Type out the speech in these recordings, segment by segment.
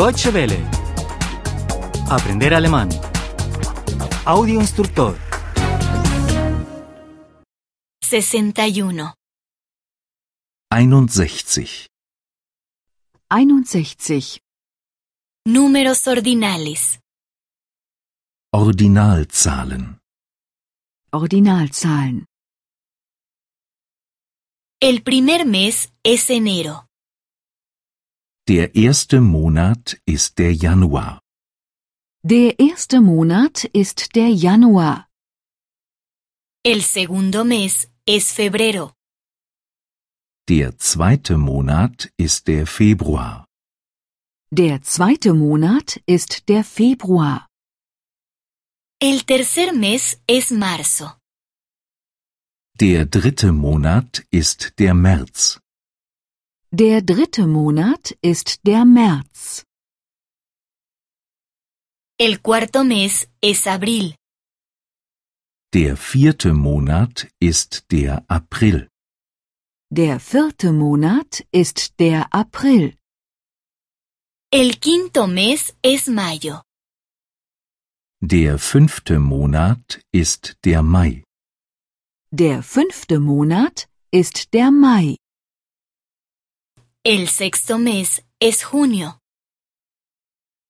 Deutsche Welle. Aprender alemán. Audio instructor. 61. 61. 61. Números ordinales. Ordinalzahlen. Ordinalzahlen. El primer mes es enero. Der erste Monat ist der Januar. Der erste Monat ist der Januar. El segundo mes es febrero. Der zweite Monat ist der Februar. Der zweite Monat ist der Februar. El tercer mes es marzo. Der dritte Monat ist der März. Der dritte Monat ist der März. El cuarto mes es abril. Der vierte Monat ist der April. Der vierte Monat ist der April. El quinto mes es mayo. Der fünfte Monat ist der Mai. Der fünfte Monat ist der Mai. El sexto mes es junio.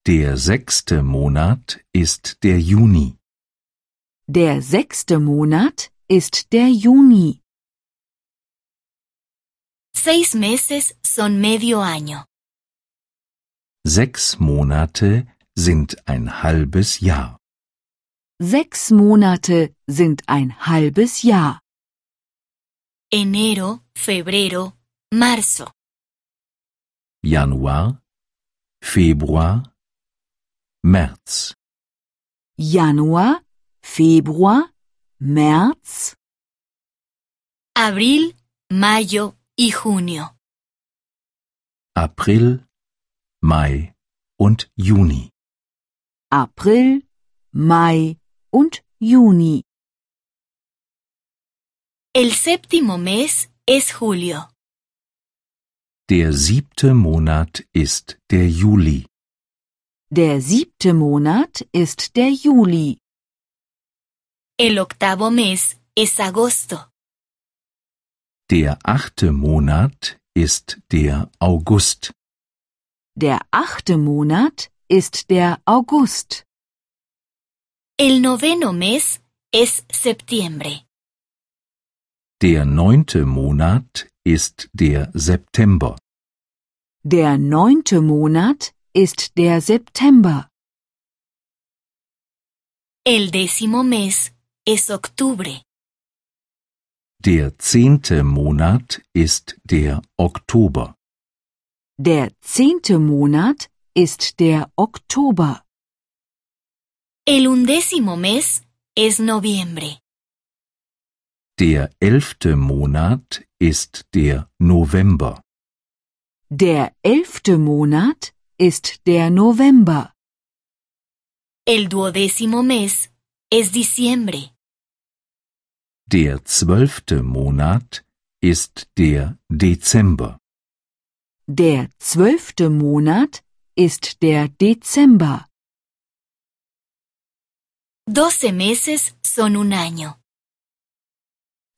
Der sechste Monat ist der Juni. Der sechste Monat ist der Juni. Seis meses son medio año. Sechs Monate sind ein halbes Jahr. Sechs Monate sind ein halbes Jahr. Enero, febrero, marzo. Januar, Februar, März. Januar, Februar, März, Abril, mayo y junio. April, Mai und Juni. April, Mai und Juni. El séptimo mes es julio. Der siebte Monat ist der Juli. Der siebte Monat ist der Juli. El octavo mes es agosto. Der achte Monat ist der August. Der achte Monat ist der August. El noveno mes es septiembre. Der neunte Monat ist der September. Der neunte Monat ist der September. El décimo mes es octubre. Der zehnte Monat ist der Oktober. Der zehnte Monat ist der Oktober. El undécimo mes es noviembre. Der elfte Monat ist der November. Der elfte Monat ist der November. El duodécimo mes es diciembre. Der zwölfte Monat ist der Dezember. Der zwölfte Monat ist der Dezember. Doce meses son un año.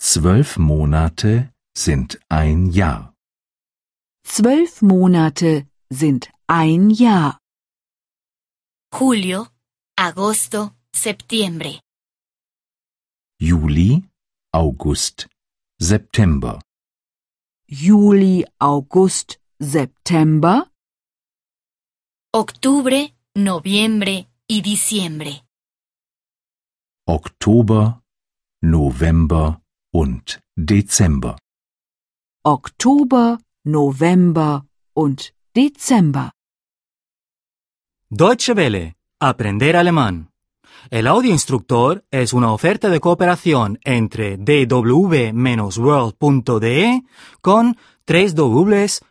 Zwölf Monate sind ein Jahr. Zwölf Monate sind ein Jahr. Julio, agosto, septiembre. Juli, August, September. Juli, August, September, Octubre, noviembre y diciembre. Oktober, November und Dezember. Oktober, November und Dezember. Deutsche Welle. Aprender alemán. El audio instructor es una oferta de cooperación entre dw-world.de con 3 2de